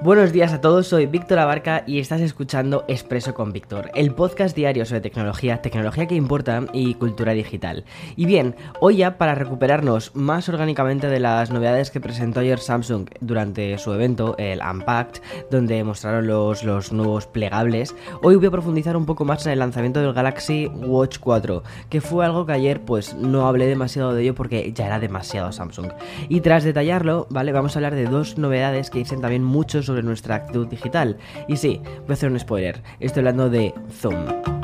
Buenos días a todos, soy Víctor Abarca y estás escuchando Expreso con Víctor, el podcast diario sobre tecnología, tecnología que importa y cultura digital. Y bien, hoy ya para recuperarnos más orgánicamente de las novedades que presentó ayer Samsung durante su evento, el Unpacked, donde mostraron los, los nuevos plegables, hoy voy a profundizar un poco más en el lanzamiento del Galaxy Watch 4, que fue algo que ayer pues no hablé demasiado de ello porque ya era demasiado Samsung. Y tras detallarlo, ¿vale? Vamos a hablar de dos novedades que dicen también muchos sobre nuestra actitud digital. Y sí, voy a hacer un spoiler. Estoy hablando de Zoom.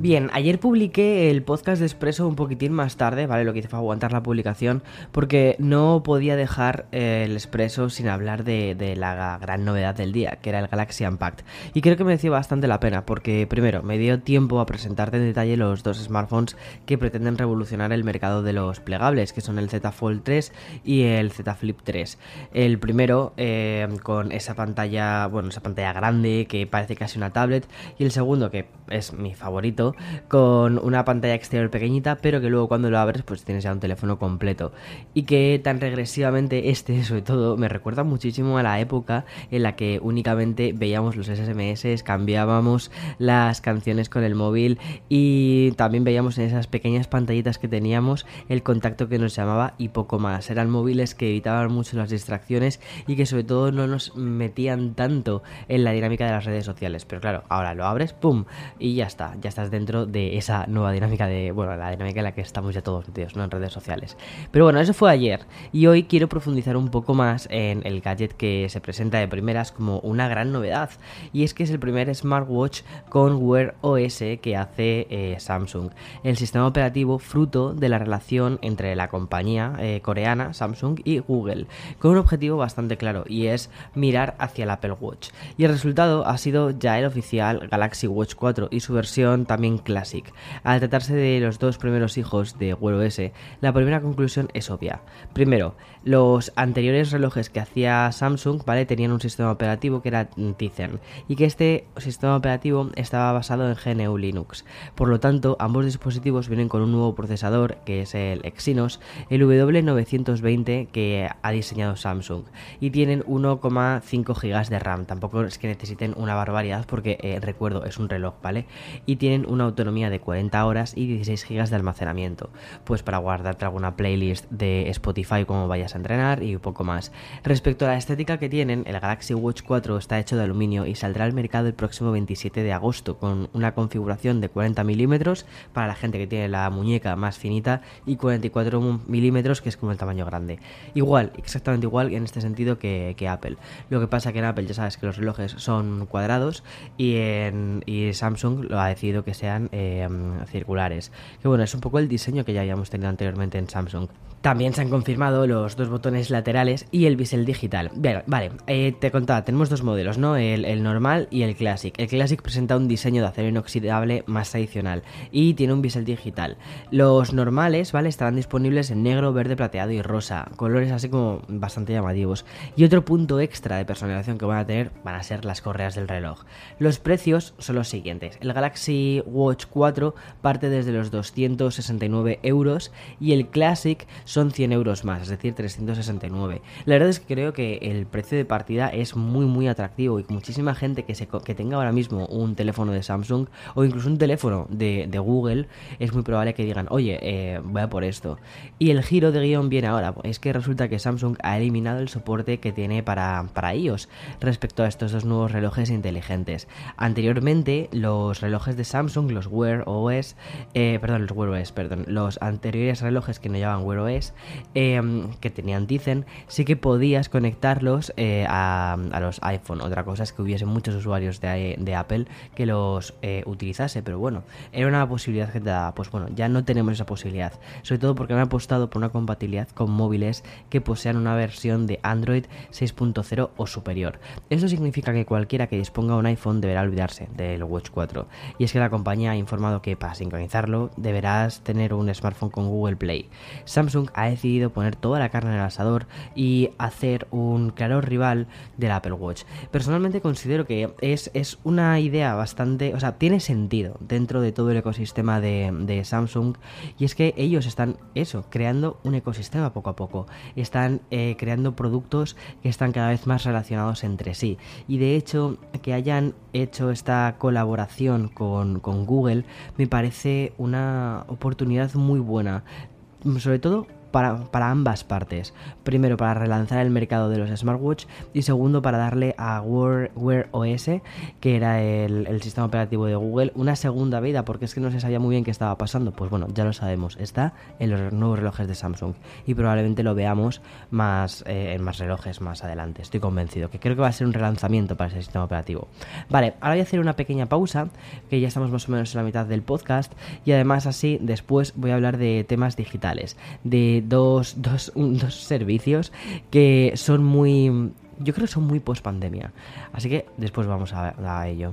Bien, ayer publiqué el podcast de Expreso un poquitín más tarde, ¿vale? Lo que hice fue aguantar la publicación porque no podía dejar eh, el Expreso sin hablar de, la gran novedad del día, que era el Galaxy Unpacked. Y creo que mereció bastante la pena porque, primero, me dio tiempo a presentarte en detalle los dos smartphones que pretenden revolucionar el mercado de los plegables, que son el Z Fold 3 y el Z Flip 3. El primero eh, con esa pantalla, bueno, esa pantalla grande que parece casi una tablet, y el segundo, que es mi favorito, con una pantalla exterior pequeñita, pero que luego cuando lo abres pues tienes ya un teléfono completo. Y que tan regresivamente este, sobre todo, me recuerda muchísimo a la época en la que únicamente veíamos los SMS, cambiábamos las canciones con el móvil y también veíamos en esas pequeñas pantallitas que teníamos el contacto que nos llamaba y poco más. Eran móviles que evitaban mucho las distracciones y que sobre todo no nos metían tanto en la dinámica de las redes sociales. Pero claro, ahora lo abres, ¡pum! Y ya está, ya estás dentro de esa nueva dinámica de, bueno, la dinámica en la que estamos ya todos metidos, ¿no? En redes sociales. Pero bueno, eso fue ayer y hoy quiero profundizar un poco más en el gadget que se presenta de primeras como una gran novedad y es que es el primer smartwatch con Wear OS que hace eh, Samsung, el sistema operativo fruto de la relación entre la compañía eh, coreana Samsung y Google, con un objetivo bastante claro y es mirar hacia el Apple Watch. Y el resultado ha sido ya el oficial Galaxy Watch 4 y su versión también Classic. Al tratarse de los dos primeros hijos de Wear OS, la primera conclusión es obvia. Primero, los anteriores relojes que hacía Samsung, ¿vale? Tenían un sistema operativo que era Tizen y que este sistema operativo estaba basado en GNU Linux. Por lo tanto, ambos dispositivos vienen con un nuevo procesador que es el Exynos, el W920 que ha diseñado Samsung y tienen 1,5 GB de RAM. Tampoco es que necesiten una barbaridad porque eh, recuerdo es un reloj, ¿vale? Y tienen una autonomía de 40 horas y 16 GB de almacenamiento, pues para guardarte alguna playlist de Spotify como vayas a entrenar y un poco más. Respecto a la estética que tienen, el Galaxy Watch 4 está hecho de aluminio y saldrá al mercado el próximo 27 de agosto con una configuración de 40 milímetros para la gente que tiene la muñeca más finita y 44 milímetros que es como el tamaño grande. Igual, exactamente igual en este sentido que, Apple. Lo que pasa que en Apple ya sabes que los relojes son cuadrados y, en, y Samsung lo ha decidido que sean Em, circulares. Que bueno, es un poco el diseño que ya habíamos tenido anteriormente en Samsung. También se han confirmado los dos botones laterales y el bisel digital. Bien, vale, eh, te contaba, tenemos dos modelos, ¿no? El, normal y el Classic. El Classic presenta un diseño de acero inoxidable más tradicional y tiene un bisel digital. Los normales, ¿vale? Estarán disponibles en negro, verde, plateado y rosa, colores así como bastante llamativos. Y otro punto extra de personalización que van a tener van a ser las correas del reloj. Los precios son los siguientes. El Galaxy Watch 4 parte desde los 269 euros y el Classic son 100 euros más, es decir, 369. La verdad es que creo que el precio de partida es muy muy atractivo y muchísima gente que, se, que tenga ahora mismo un teléfono de Samsung o incluso un teléfono de, Google, es muy probable que digan, oye, eh, voy a por esto. Y el giro de guion viene ahora, es que resulta que Samsung ha eliminado el soporte que tiene para, para iOS respecto a estos dos nuevos relojes inteligentes. Anteriormente, los relojes de Samsung, los Wear OS, eh, perdón, los Wear OS, perdón, los anteriores relojes que no llevaban Wear OS, em, que tenían Tizen, sí que podías conectarlos eh, a, los iPhone. Otra cosa es que hubiese muchos usuarios de, Apple que los eh, utilizase, pero bueno, era una posibilidad que te daba. Pues bueno, ya no tenemos esa posibilidad, sobre todo porque han apostado por una compatibilidad con móviles que posean una versión de Android 6.0 o superior. Eso significa que cualquiera que disponga un iPhone deberá olvidarse del Watch 4. Y es que la compañía ha informado que para sincronizarlo deberás tener un smartphone con Google Play. Samsung ha decidido poner toda la carne en el asador y hacer un claro rival del Apple Watch. Personalmente considero que es, es una idea bastante, o sea, tiene sentido dentro de todo el ecosistema de, Samsung y es que ellos están, eso, creando un ecosistema poco a poco. Están eh, creando productos que están cada vez más relacionados entre sí. Y de hecho, que hayan hecho esta colaboración con, con Google me parece una oportunidad muy buena. Sobre todo para, ambas partes. Primero, para relanzar el mercado de los smartwatch y segundo, para darle a Wear, OS, que era el, sistema operativo de Google, una segunda vida, porque es que no se sabía muy bien qué estaba pasando. Pues bueno, ya lo sabemos, está en los nuevos relojes de Samsung y probablemente lo veamos eh, en más relojes más adelante. Estoy convencido que creo que va a ser un relanzamiento para ese sistema operativo. Vale, ahora voy a hacer una pequeña pausa, que ya estamos más o menos en la mitad del podcast y además así después voy a hablar de temas digitales, de dos, dos, dos servicios que son muy... Yo creo que son muy post pandemia. Así que después vamos a, a ello.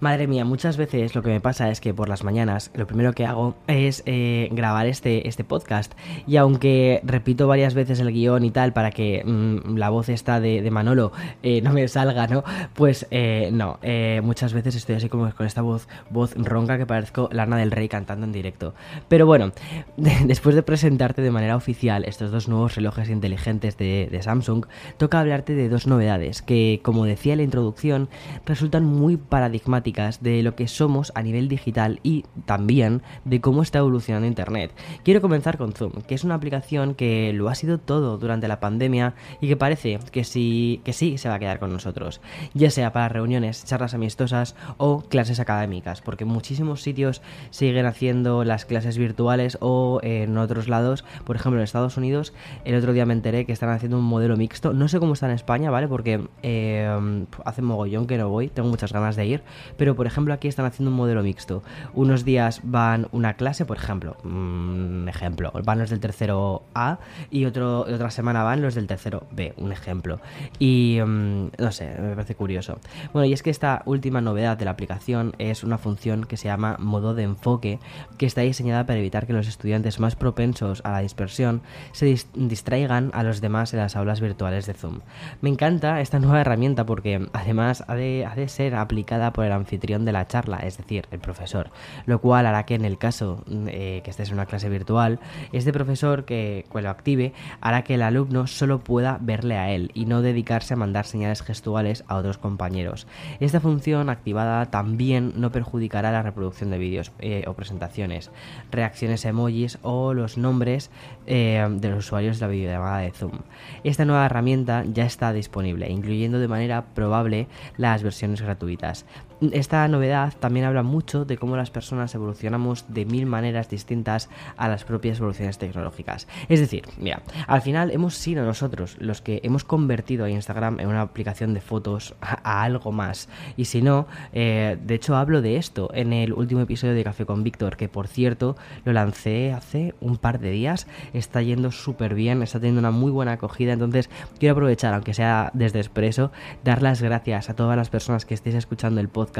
Madre mía, muchas veces lo que me pasa es que por las mañanas lo primero que hago es eh, grabar este, este podcast. Y aunque repito varias veces el guion y tal para que mm, la voz esta de, Manolo eh, no me salga, ¿no? Pues eh, no, muchas veces estoy así como con esta voz, voz ronca que parezco Lana del Rey cantando en directo. Pero bueno, después de presentarte de manera oficial estos dos nuevos relojes inteligentes de, de Samsung, toca hablarte de dos novedades que, como decía en la introducción, resultan muy paradigmáticas de lo que somos a nivel digital y también de cómo está evolucionando Internet. Quiero comenzar con Zoom, que es una aplicación que lo ha sido todo durante la pandemia y que parece que sí, que sí se va a quedar con nosotros, ya sea para reuniones, charlas amistosas o clases académicas, porque muchísimos sitios siguen haciendo las clases virtuales o en otros lados, por ejemplo en Estados Unidos, el otro día me enteré que están haciendo un modelo mixto, no sé cómo está en España, ¿vale? Porque eh, hace mogollón que no voy, tengo muchas ganas de ir, pero por ejemplo aquí están haciendo un modelo mixto. Unos días van una clase, por ejemplo, un ejemplo, van los del tercero A y otro, otra semana van los del tercero B, un ejemplo. Y mm, no sé, me parece curioso. Bueno, y es que esta última novedad de la aplicación es una función que se llama modo de enfoque, que está diseñada para evitar que los estudiantes más propensos a la dispersión se distraigan a los demás en las aulas virtuales de Zoom. Me encanta esta nueva herramienta porque además ha de, ha de ser aplicada por el anfitrión de la charla, es decir, el profesor, lo cual hará que en el caso eh, que estés en una clase virtual, este profesor que, lo active hará que el alumno solo pueda verle a él y no dedicarse a mandar señales gestuales a otros compañeros. Esta función activada también no perjudicará la reproducción de vídeos eh, o presentaciones, reacciones emojis o los nombres eh, de los usuarios de la videollamada de Zoom. Esta nueva herramienta ya está disponible, incluyendo de manera probable las versiones gratuitas. Esta novedad también habla mucho de cómo las personas evolucionamos de mil maneras distintas a las propias evoluciones tecnológicas. Es decir, mira, al final hemos sido nosotros los que hemos convertido a Instagram en una aplicación de fotos a, algo más. Y si no, eh, de hecho hablo de esto en el último episodio de Café con Víctor, que por cierto lo lancé hace un par de días. Está yendo súper bien, está teniendo una muy buena acogida. Entonces quiero aprovechar, aunque sea desde expreso, dar las gracias a todas las personas que estéis escuchando el podcast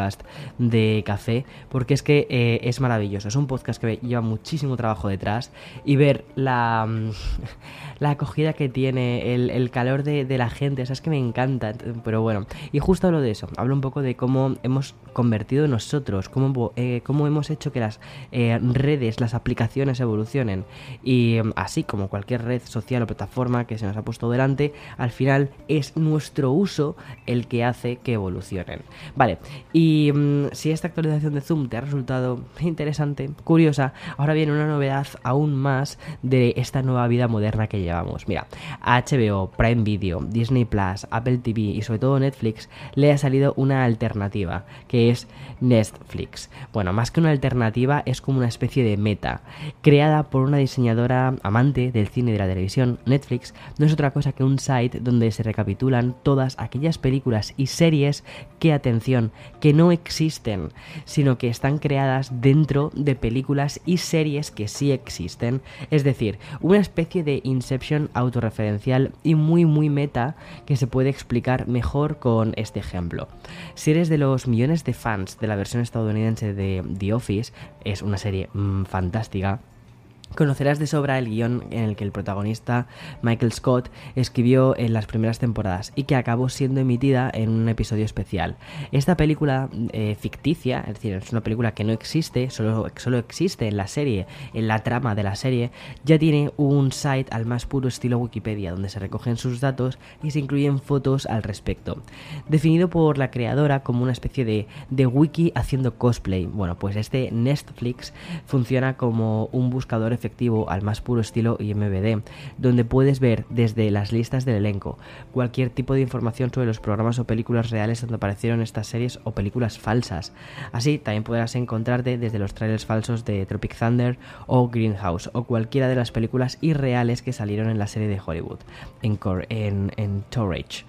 de café, porque es que eh, es maravilloso. Es un podcast que lleva muchísimo trabajo detrás y ver la, mm, la acogida que tiene, el, calor de, la gente, o sea, es que me encanta. Pero bueno, y justo hablo de eso, hablo un poco de cómo hemos convertido nosotros, cómo, eh, cómo hemos hecho que las eh, redes, las aplicaciones evolucionen. Y mm, así como cualquier red social o plataforma que se nos ha puesto delante, al final es nuestro uso el que hace que evolucionen. Vale, y mm, si esta actualización de Zoom te ha resultado interesante, curiosa, ahora viene una novedad aún más de esta nueva vida moderna que llevamos. Mira, HBO, Prime Video, Disney Plus, Apple TV y sobre todo Netflix le ha salido una alternativa, que es Netflix. Bueno, más que una alternativa, es como una especie de meta. Creada por una diseñadora amante del cine y de la televisión, Netflix no es otra cosa que un site donde se recapitulan todas aquellas películas y series que, atención, que no existen, sino que están creadas dentro de películas y series que sí existen. Es decir, una especie de Inception autorreferencial y muy muy meta que se puede explicar mejor con este ejemplo. Si eres de los millones de fans de la versión estadounidense de The Office, es una serie mm, fantástica Conocerás de sobra el guion en el que el protagonista Michael Scott escribió en las primeras temporadas y que acabó siendo emitida en un episodio especial. Esta película eh, ficticia, es decir, es una película que no existe, solo, solo existe en la serie, en la trama de la serie, ya tiene un site al más puro estilo Wikipedia donde se recogen sus datos y se incluyen fotos al respecto. Definido por la creadora como una especie de, de wiki haciendo cosplay. Bueno, pues este Netflix funciona como un buscador efectivo al más puro estilo IMBD, donde puedes ver desde las listas del elenco, cualquier tipo de información sobre los programas o películas reales donde aparecieron estas series o películas falsas. Así también podrás encontrarte desde los trailers falsos de Tropic Thunder o Greenhouse o cualquiera de las películas irreales que salieron en la serie de Hollywood, en, Torrage.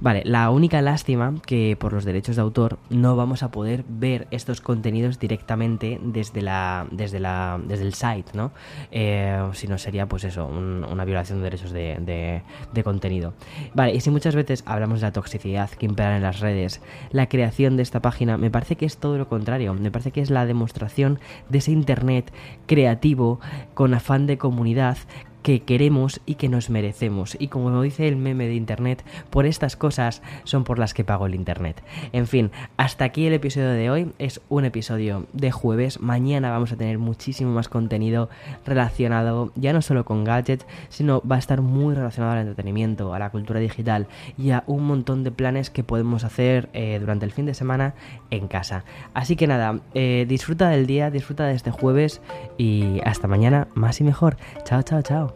Vale, la única lástima que por los derechos de autor no vamos a poder ver estos contenidos directamente desde la desde la desde el site, ¿no? Eh, si no sería pues eso, una violación de derechos de, contenido. Vale, y si muchas veces hablamos de la toxicidad que impera en las redes, la creación de esta página me parece que es todo lo contrario, me parece que es la demostración de ese Internet creativo, con afán de comunidad, que queremos y que nos merecemos. Y como dice el meme de Internet, por estas cosas son por las que pago el Internet. En fin, hasta aquí el episodio de hoy. Es un episodio de jueves. Mañana vamos a tener muchísimo más contenido relacionado ya no solo con gadgets, sino va a estar muy relacionado al entretenimiento, a la cultura digital y a un montón de planes que podemos hacer eh, durante el fin de semana en casa. Así que nada, eh, disfruta del día, disfruta de este jueves y hasta mañana más y mejor. Chao, chao, chao.